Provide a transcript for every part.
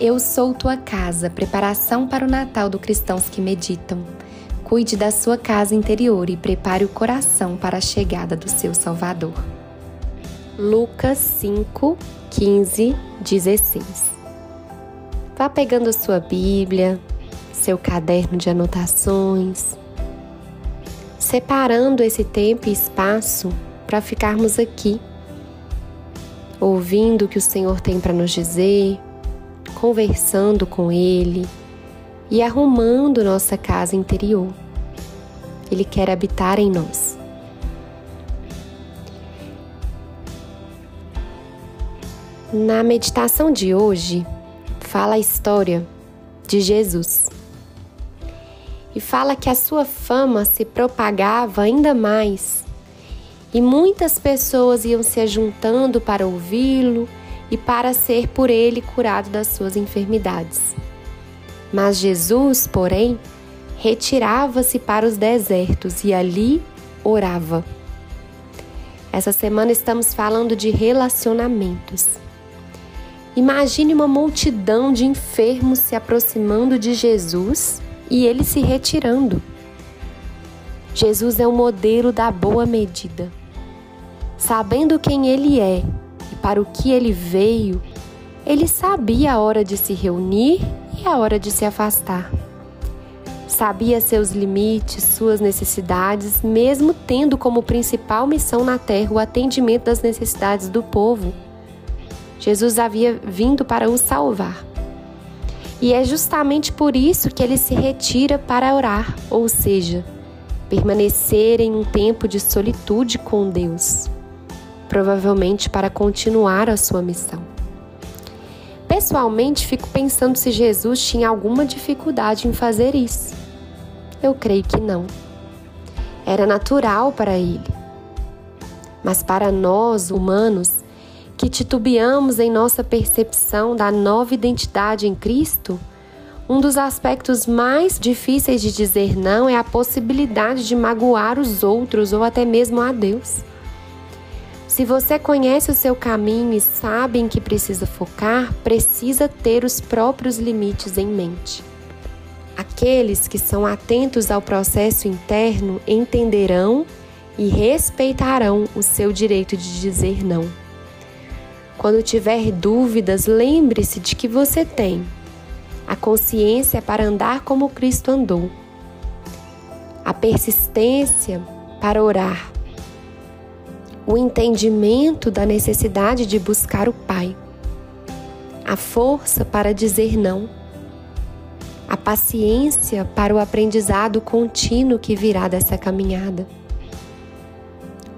Eu sou tua casa, preparação para o Natal do cristãos que meditam. Cuide da sua casa interior e prepare o coração para a chegada do seu Salvador. Lucas 5, 15, 16. Vá pegando sua Bíblia, seu caderno de anotações, separando esse tempo e espaço para ficarmos aqui, ouvindo o que o Senhor tem para nos dizer conversando com Ele e arrumando nossa casa interior. Ele quer habitar em nós. Na meditação de hoje, fala a história de Jesus. E fala que a sua fama se propagava ainda mais, e muitas pessoas iam se ajuntando para ouvi-lo e para ser por ele curado das suas enfermidades. Mas Jesus, porém, retirava-se para os desertos e ali orava. Essa semana estamos falando de relacionamentos. Imagine uma multidão de enfermos se aproximando de Jesus e ele se retirando. Jesus é o modelo da boa medida. Sabendo quem ele é para o que ele veio, ele sabia a hora de se reunir e a hora de se afastar. Sabia seus limites, suas necessidades, mesmo tendo como principal missão na terra o atendimento das necessidades do povo. Jesus havia vindo para o salvar. E é justamente por isso que ele se retira para orar, ou seja, permanecer em um tempo de solitude com Deus provavelmente para continuar a sua missão. Pessoalmente, fico pensando se Jesus tinha alguma dificuldade em fazer isso. Eu creio que não. Era natural para ele. Mas para nós, humanos, que titubeamos em nossa percepção da nova identidade em Cristo, um dos aspectos mais difíceis de dizer não é a possibilidade de magoar os outros ou até mesmo a Deus. Se você conhece o seu caminho e sabe em que precisa focar, precisa ter os próprios limites em mente. Aqueles que são atentos ao processo interno entenderão e respeitarão o seu direito de dizer não. Quando tiver dúvidas, lembre-se de que você tem a consciência para andar como Cristo andou, a persistência para orar o entendimento da necessidade de buscar o Pai, a força para dizer não, a paciência para o aprendizado contínuo que virá dessa caminhada,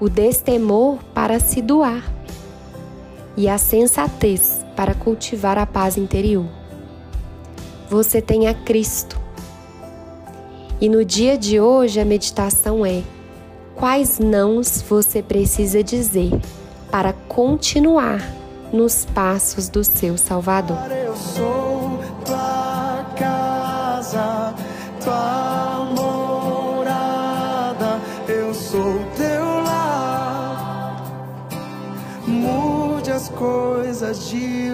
o destemor para se doar e a sensatez para cultivar a paz interior. Você tem a Cristo. E no dia de hoje a meditação é quais nãos você precisa dizer para continuar nos passos do seu Salvador. Eu sou tua casa, tua morada, eu sou teu lar. Mude as coisas de